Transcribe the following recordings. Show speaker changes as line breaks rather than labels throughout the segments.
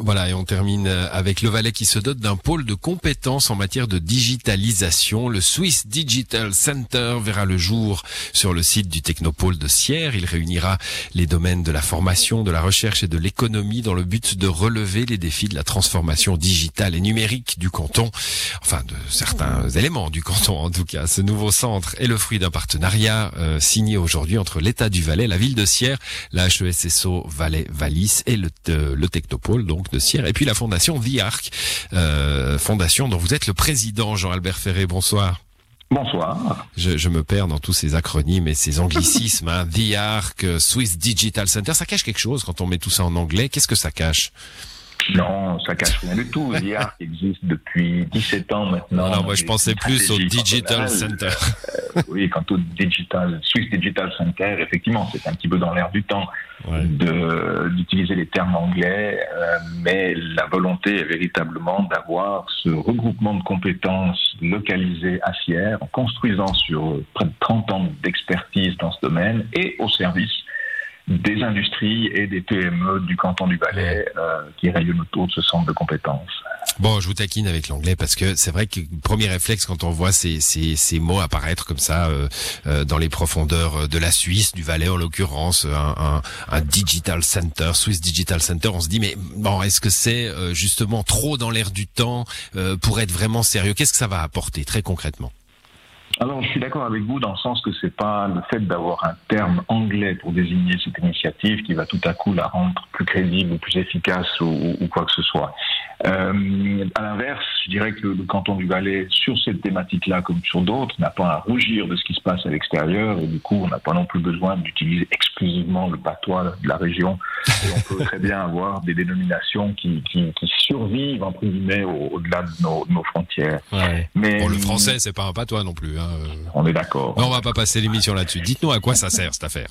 Voilà, et on termine euh, avec le Valais qui se dote d'un pôle de compétences en matière de digitalisation. Le Swiss Digital Center verra le jour sur le site du Technopôle de Sierre. Il réunira les domaines de la formation, de la recherche et de l'économie dans le but de relever les défis de la transformation digitale et numérique du canton. Enfin, de certains éléments du canton en tout cas. Ce nouveau centre est le fruit d'un partenariat euh, signé aujourd'hui entre l'État du Valais, la ville de Sierre, la HESSO Valais-Valis et le, euh, le Technopôle, donc de Sierre, et puis la fondation The Arc, euh, fondation dont vous êtes le président, Jean-Albert Ferré. Bonsoir.
Bonsoir.
Je, je, me perds dans tous ces acronymes et ces anglicismes. hein. The Arc, euh, Swiss Digital Center, ça cache quelque chose quand on met tout ça en anglais. Qu'est-ce que ça cache?
Non, ça cache rien du tout. Arc existe depuis 17 ans maintenant.
Non, moi je pensais plus au Digital Center.
Euh, oui, quant au Digital, Swiss Digital Center, effectivement, c'est un petit peu dans l'air du temps
Ouais.
d'utiliser les termes anglais, euh, mais la volonté est véritablement d'avoir ce regroupement de compétences localisées à Sierre, en construisant sur près de 30 ans d'expertise dans ce domaine et au service des industries et des PME du canton du Valais euh, qui rayonnent autour de ce centre de compétences.
Bon, je vous taquine avec l'anglais parce que c'est vrai que premier réflexe quand on voit ces, ces, ces mots apparaître comme ça euh, euh, dans les profondeurs de la Suisse, du Valais en l'occurrence, un, un, un digital center, Swiss Digital Center, on se dit mais bon, est-ce que c'est euh, justement trop dans l'air du temps euh, pour être vraiment sérieux? Qu'est-ce que ça va apporter très concrètement?
Alors, je suis d'accord avec vous dans le sens que c'est pas le fait d'avoir un terme anglais pour désigner cette initiative qui va tout à coup la rendre plus crédible ou plus efficace ou quoi que ce soit. Euh, à l'inverse, je dirais que le, le canton du Valais, sur cette thématique-là comme sur d'autres, n'a pas à rougir de ce qui se passe à l'extérieur et du coup, on n'a pas non plus besoin d'utiliser exclusivement le patois de la région. Et on peut très bien avoir des dénominations qui, qui, qui survivent entre guillemets au- au-delà de nos, de nos frontières. Mais
Bon, le français, c'est pas un patois non plus. Hein. euh.
on est d'accord.
Mais on va pas passer l'émission là-dessus. Dites-nous à quoi ça sert cette affaire.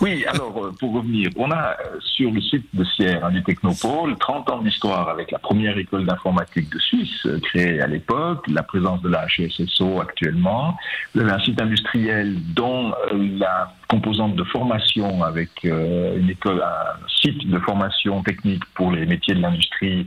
Oui, alors euh, pour revenir, on a euh, sur le site de Sierre hein, du Technopôle 30 ans d'histoire avec la première école d'informatique de Suisse euh, créée à l'époque, la présence de la HESSO actuellement, un site industriel dont euh, la composante de formation avec euh, une école, un site de formation technique pour les métiers de l'industrie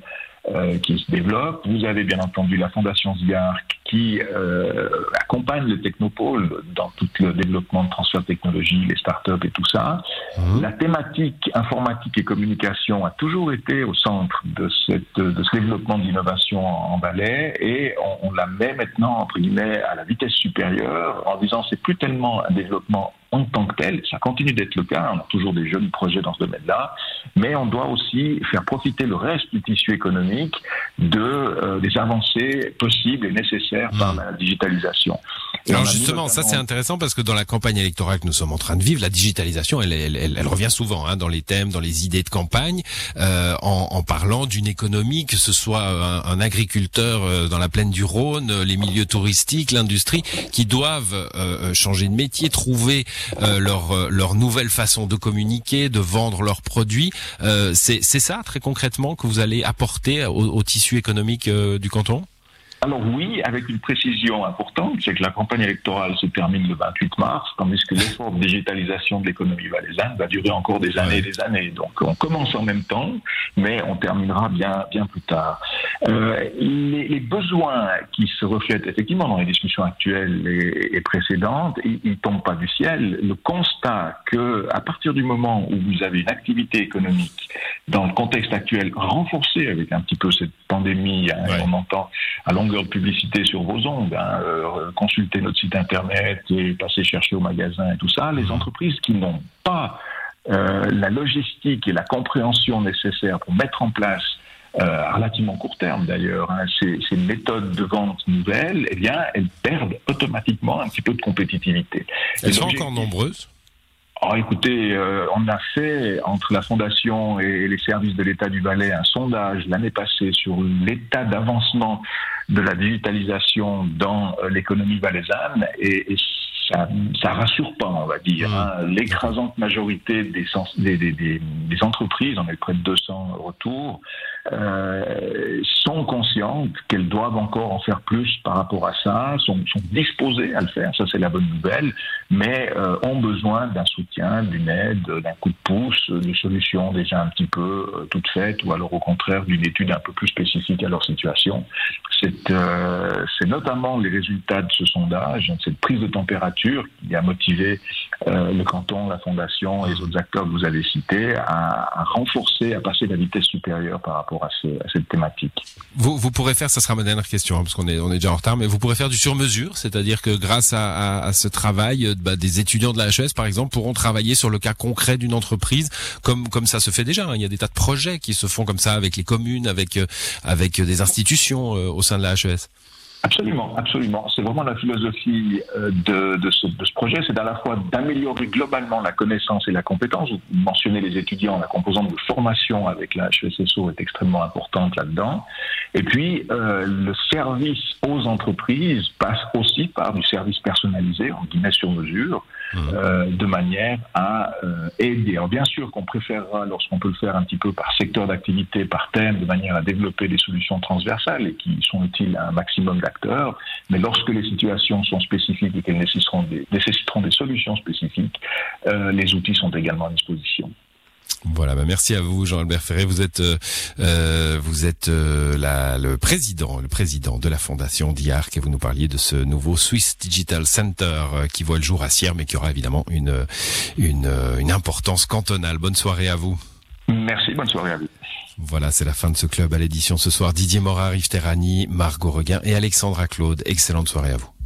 qui se développe. Vous avez bien entendu la Fondation Ziarc qui euh, accompagne le Technopôle dans tout le développement de transfert de technologie, les startups et tout ça.
Mhm.
La thématique informatique et communication a toujours été au centre de, cette, de ce développement d'innovation en, en Valais et on, on la met maintenant, entre guillemets, à la vitesse supérieure en disant c'est plus tellement un développement en tant que tel, ça continue d'être le cas, on a toujours des jeunes projets dans ce domaine-là, mais on doit aussi faire profiter le reste du tissu économique de, euh, des avancées possibles et nécessaires par la digitalisation. Et
Alors justement, ça c'est intéressant parce que dans la campagne électorale que nous sommes en train de vivre, la digitalisation, elle, elle, elle, elle revient souvent hein, dans les thèmes, dans les idées de campagne, euh, en, en parlant d'une économie, que ce soit un, un agriculteur euh, dans la plaine du Rhône, euh, les milieux touristiques, l'industrie, qui doivent euh, euh, changer de métier, trouver euh, leur, euh, leur nouvelle façon de communiquer, de vendre leurs produits. Euh, c'est c'est ça très concrètement que vous allez apporter au, au tissu économique euh, du canton?
Alors oui, avec une précision importante, c'est que la campagne électorale se termine le 28 mars, tandis que l'effort de digitalisation de l'économie valaisanne va durer encore des années et des années. Donc on commence en même temps, mais on terminera bien, bien plus tard. Euh, les, les besoins qui se reflètent effectivement dans les discussions actuelles et, et précédentes, ils, ils tombent pas du ciel. Le constat que à partir du moment où vous avez une activité économique dans le contexte actuel renforcée avec un petit peu cette pandémie, hein,
Ouais.
on entend à longueur de publicité sur vos ondes, hein, euh, consulter notre site internet et passer chercher au magasin et tout ça, les entreprises qui n'ont pas euh, la logistique et la compréhension nécessaires pour mettre en place euh, à relativement court terme d'ailleurs, hein, ces, ces méthodes de vente nouvelles, eh bien, elles perdent automatiquement un petit peu de compétitivité.
Elles sont encore nombreuses
Oh, écoutez, euh, on a fait entre la Fondation et les services de l'État du Valais un sondage l'année passée sur l'état d'avancement de la digitalisation dans euh, l'économie valaisanne et, et ça, ça rassure pas, on va dire.
Mmh.
hein. L'écrasante majorité des, sens- des, des- des entreprises, on est près de 200 retours, euh, sont conscientes qu'elles doivent encore en faire plus par rapport à ça, sont, sont disposées à le faire, ça c'est la bonne nouvelle, mais euh, ont besoin d'un soutien, d'une aide, d'un coup de pouce, de solutions déjà un petit peu euh, toutes faites, ou alors au contraire d'une étude un peu plus spécifique à leur situation. C'est euh, notamment les résultats de ce sondage, cette prise de température qui a motivé euh, le canton, la fondation et les autres acteurs que vous avez cités à, à renforcer, à passer la vitesse supérieure par rapport à, à cette thématique.
Vous, vous pourrez faire, ça sera ma dernière question, hein, parce qu'on est, on est déjà en retard, mais vous pourrez faire du sur-mesure, c'est-à-dire que grâce à, à, à ce travail, euh, bah, des étudiants de la HES, par exemple, pourront travailler sur le cas concret d'une entreprise, comme, comme ça se fait déjà. Hein. Il y a des tas de projets qui se font comme ça avec les communes, avec, euh, avec des institutions euh, au sein de la HES.
Absolument, absolument. C'est vraiment la philosophie euh, de, ce, projet, c'est à la fois d'améliorer globalement la connaissance et la compétence. Vous mentionnez les étudiants, la composante de formation avec la HESSO est extrêmement importante là-dedans. Et puis, euh, le service aux entreprises passe aussi par du service personnalisé, en guillemets sur mesure, mmh. euh, de manière à euh, aider. Alors bien sûr qu'on préférera, lorsqu'on peut le faire un petit peu par secteur d'activité, par thème, de manière à développer des solutions transversales et qui sont utiles à un maximum d'acteurs, mais lorsque les situations sont spécifiques et qu'elles nécessiteront des, nécessiteront des solutions spécifiques, euh, les outils sont également à disposition.
Voilà, bah merci à vous, Jean-Albert Ferré. Vous êtes, euh, vous êtes euh, la, le président, le président de la fondation DIARC, et vous nous parliez de ce nouveau Swiss Digital Center euh, qui voit le jour à Sierre, mais qui aura évidemment une, une, une importance cantonale. Bonne soirée à vous.
Merci, bonne soirée à vous.
Voilà, c'est la fin de ce club à l'édition ce soir. Didier Morin, Yves Terrani, Margot Reguin et Alexandra Claude. Excellente soirée à vous.